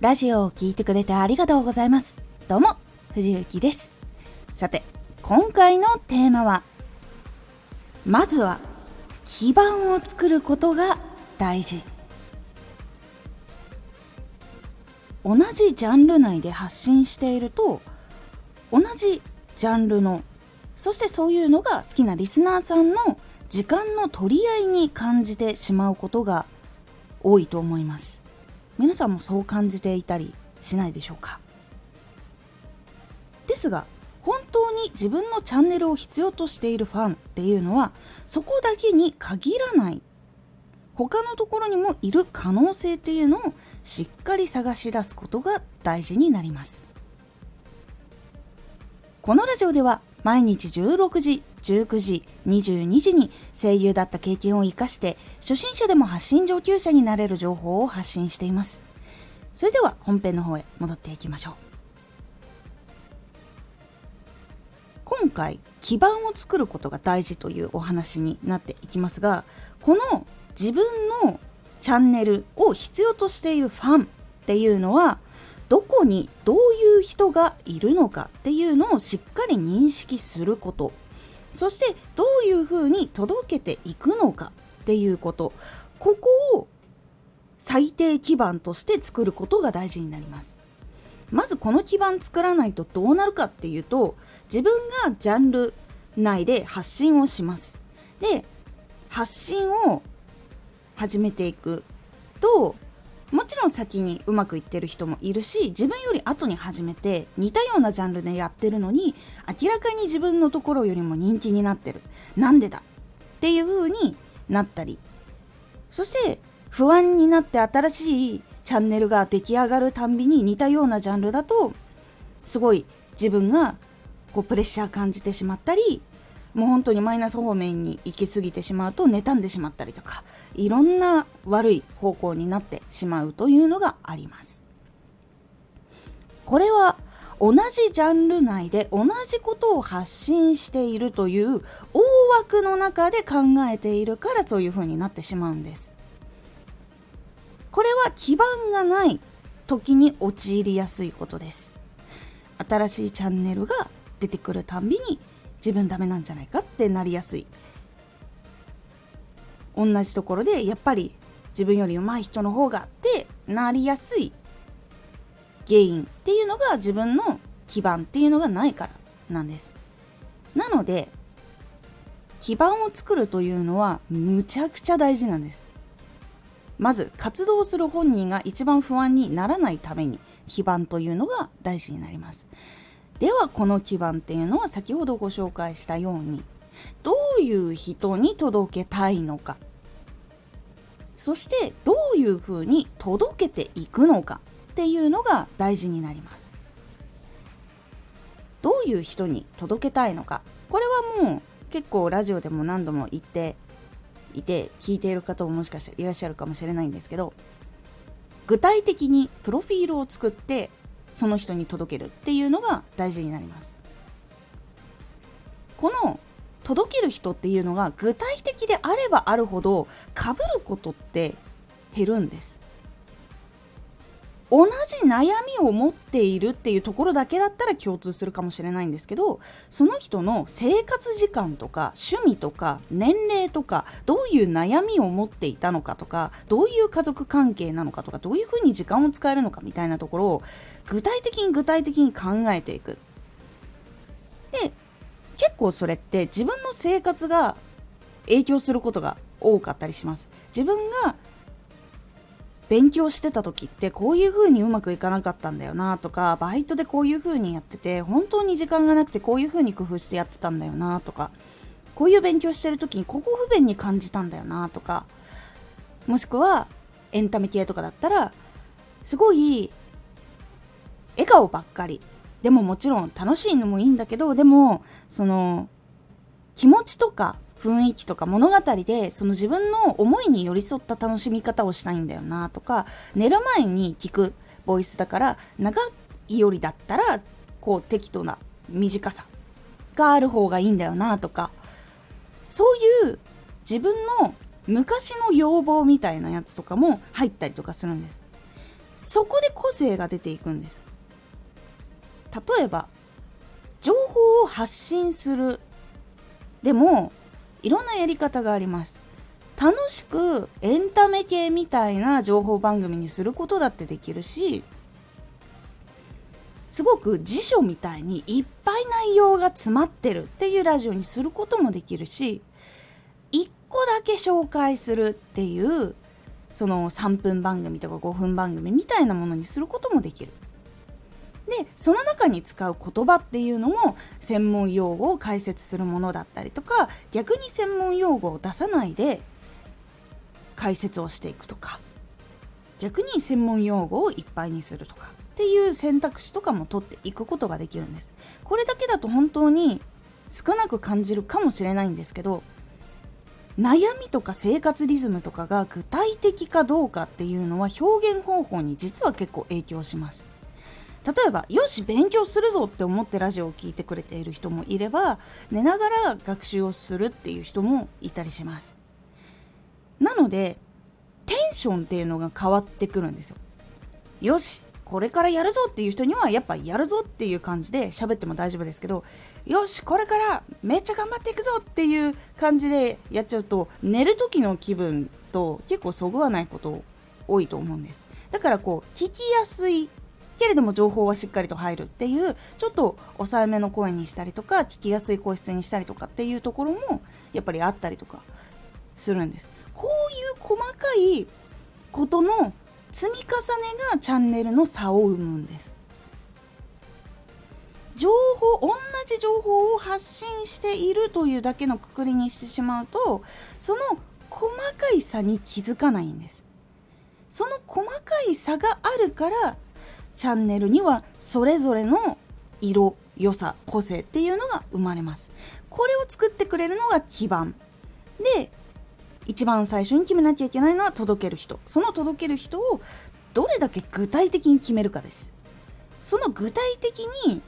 ラジオを聴いてくれてありがとうございます。どうも、藤幸です。さて、今回のテーマは、まずは、基盤を作ることが大事。同じジャンル内で発信していると、同じジャンルの、そしてそういうのが好きなリスナーさんの時間の取り合いに感じてしまうことが多いと思います。皆さんもそう感じていたりしないでしょうか？ですが本当に自分のチャンネルを必要としているファンっていうのはそこだけに限らない。他のところにもいる可能性っていうのをしっかり探し出すことが大事になります。このラジオでは毎日16時19時22時に声優だった経験を生かして初心者でも発信上級者になれる情報を発信しています。それでは本編の方へ戻っていきましょう。今回基盤を作ることが大事というお話になっていきますがこの自分のチャンネルを必要としているファンっていうのはどこにどういう人がいるのかっていうのをしっかり認識すること。そしてどういうふうに届けていくのかっていうこと。ここを最低基盤として作ることが大事になります。まずこの基盤作らないとどうなるかっていうと自分がジャンル内で発信をします。で発信を始めていくともちろん先にうまくいってる人もいるし自分より後に始めて似たようなジャンルでやってるのに明らかに自分のところよりも人気になってる。なんでだ？っていう風になったり。そして不安になって新しいチャンネルが出来上がるたんびに似たようなジャンルだとすごい自分がこうプレッシャー感じてしまったりもう本当にマイナス方面に行き過ぎてしまうと妬んでしまったりとかいろんな悪い方向になってしまうというのがあります。これは同じジャンル内で同じことを発信しているという大枠の中で考えているからそういう風になってしまうんです。これは基盤がない時に陥りやすいことです。新しいチャンネルが出てくるたびに自分ダメなんじゃないかってなりやすい。同じところでやっぱり自分より上手い人の方がってなりやすい。原因っていうのが自分の基盤っていうのがないからなんです。なので基盤を作るというのはむちゃくちゃ大事なんです。まず活動する本人が一番不安にならないために基盤というのが大事になります。ではこの基盤っていうのは先ほどご紹介したようにどういう人に届けたいのか。そしてどういうふうに届けていくのかっていうのが大事になります。どういう人に届けたいのか。これはもう結構ラジオでも何度も言っていて聞いている方ももしかしていらっしゃるかもしれないんですけど具体的にプロフィールを作ってその人に届けるっていうのが大事になります。この届ける人っていうのが具体的であればあるほどかぶることって減るんです。同じ悩みを持っているっていうところだけだったら共通するかもしれないんですけどその人の生活時間とか趣味とか年齢とかどういう悩みを持っていたのかとかどういう家族関係なのかとかどういうふうに時間を使えるのかみたいなところを具体的に具体的に考えていく。で結構それって自分の生活が影響することが多かったりします。自分が勉強してた時ってこういう風にうまくいかなかったんだよなとかバイトでこういう風にやってて本当に時間がなくてこういう風に工夫してやってたんだよなとかこういう勉強してる時にここ不便に感じたんだよなとかもしくはエンタメ系とかだったらすごい笑顔ばっかり。でももちろん楽しいのもいいんだけどでもその気持ちとか雰囲気とか物語でその自分の思いに寄り添った楽しみ方をしたいんだよなとか寝る前に聞くボイスだから長いよりだったらこう適度な短さがある方がいいんだよなとかそういう自分の昔の要望みたいなやつとかも入ったりとかするんです。そこで個性が出ていくんです。例えば情報を発信する。でもいろんなやり方があります楽しくエンタメ系みたいな情報番組にすることだってできるしすごく辞書みたいにいっぱい内容が詰まってるっていうラジオにすることもできるし1個だけ紹介するっていうその3分番組とか5分番組みたいなものにすることもできる。でその中に使う言葉っていうのも専門用語を解説するものだったりとか逆に専門用語を出さないで解説をしていくとか逆に専門用語をいっぱいにするとかっていう選択肢とかも取っていくことができるんです。これだけだと本当に少なく感じるかもしれないんですけど悩みとか生活リズムとかが具体的かどうかっていうのは表現方法に実は結構影響します。例えばよし勉強するぞって思ってラジオを聴いてくれている人もいれば寝ながら学習をするっていう人もいたりします。なのでテンションっていうのが変わってくるんですよ。よしこれからやるぞっていう人にはやっぱやるぞっていう感じで喋っても大丈夫ですけどよしこれからめっちゃ頑張っていくぞっていう感じでやっちゃうと寝る時の気分と結構そぐわないこと多いと思うんです。だからこう聞きやすいけれども情報はしっかりと入るっていうちょっと抑えめの声にしたりとか聞きやすい声質にしたりとかっていうところもやっぱりあったりとかするんです。こういう細かいことの積み重ねがチャンネルの差を生むんです。情報同じ情報を発信しているというだけのくくりにしてしまうとその細かい差に気づかないんです。その細かい差があるからチャンネルにはそれぞれの色良さ個性っていうのが生まれます。これを作ってくれるのが基盤。で一番最初に決めなきゃいけないのは届ける人。その届ける人をどれだけ具体的に決めるかです。その具体的に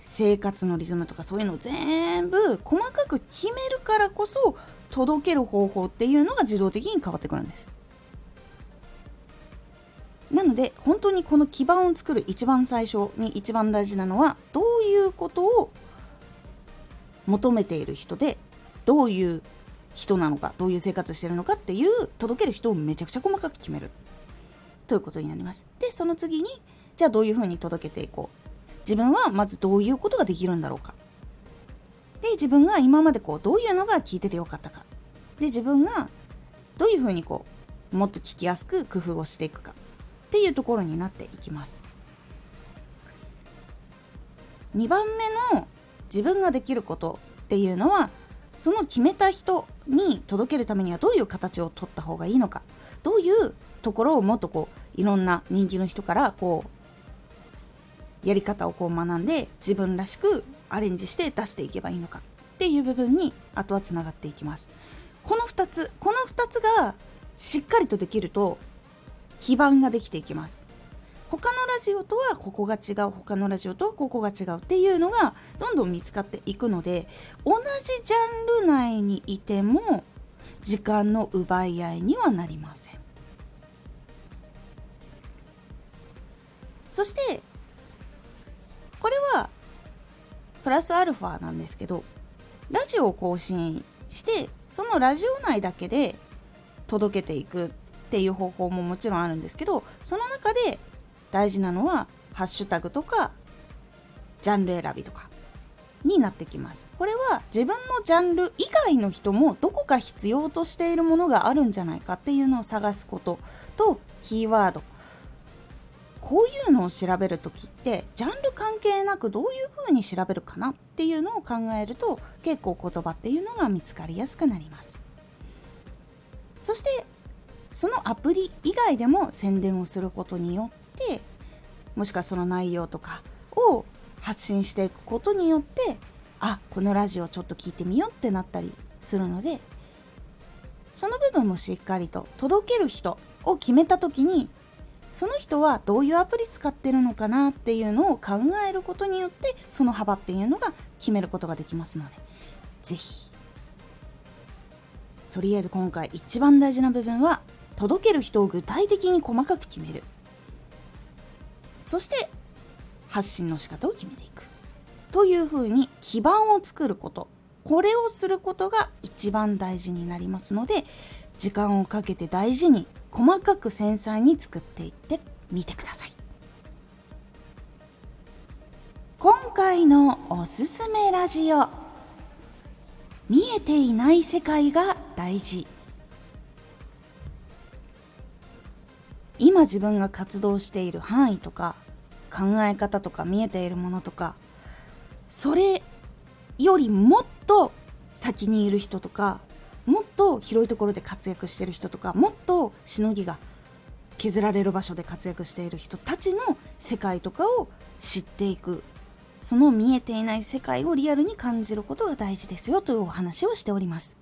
生活のリズムとかそういうのを全部細かく決めるからこそ届ける方法っていうのが自動的に変わってくるんです。なので本当にこの基盤を作る一番最初に一番大事なのはどういうことを求めている人でどういう人なのかどういう生活してるのかっていう届ける人をめちゃくちゃ細かく決める。ということになります。でその次にじゃあどういうふうに届けていこう。自分はまずどういうことができるんだろうか。で自分が今までこうどういうのが聞いててよかったか。で自分がどういうふうにこうもっと聞きやすく工夫をしていくか。っていうところになっていきます。2番目の自分ができることっていうのはその決めた人に届けるためにはどういう形を取った方がいいのかどういうところをもっとこういろんな人気の人からこうやり方をこう学んで自分らしくアレンジして出していけばいいのかっていう部分にあとはつながっていきます。この2つこの2つがしっかりとできると基盤ができていきます。他のラジオとはここが違う。他のラジオとここが違うっていうのがどんどん見つかっていくので同じジャンル内にいても時間の奪い合いにはなりません。そしてこれはプラスアルファなんですけどラジオを更新してそのラジオ内だけで届けていく。っていう方法ももちろんあるんですけどその中で大事なのはハッシュタグとかジャンル選びとかになってきます。これは自分のジャンル以外の人もどこか必要としているものがあるんじゃないかっていうのを探すこととキーワード。こういうのを調べる時ってジャンル関係なくどういう風に調べるかなっていうのを考えると結構言葉っていうのが見つかりやすくなります。そしてそのアプリ以外でも宣伝をすることによってもしくはその内容とかを発信していくことによってあこのラジオちょっと聞いてみようってなったりするのでその部分もしっかりと届ける人を決めた時にその人はどういうアプリ使ってるのかなっていうのを考えることによってその幅っていうのが決めることができますので是非とりあえず今回一番大事な部分は届ける人を具体的に細かく決める。そして発信の仕方を決めていく。というふうに基盤を作ること。これをすることが一番大事になりますので時間をかけて大事に細かく繊細に作っていってみてください。今回のおすすめラジオ。見えていない世界が大事。今自分が活動している範囲とか考え方とか見えているものとかそれよりもっと先にいる人とかもっと広いところで活躍してる人とかもっとしのぎが削られる場所で活躍している人たちの世界とかを知っていく。その見えていない世界をリアルに感じることが大事ですよというお話をしております。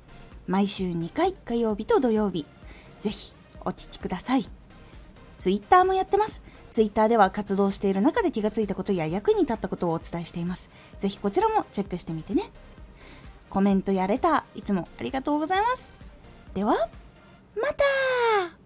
毎週2回火曜日と土曜日。ぜひお聴きください。ツイッターもやってます。ツイッターでは活動している中で気がついたことや役に立ったことをお伝えしています。ぜひこちらもチェックしてみてね。コメントやレター、いつもありがとうございます。では、また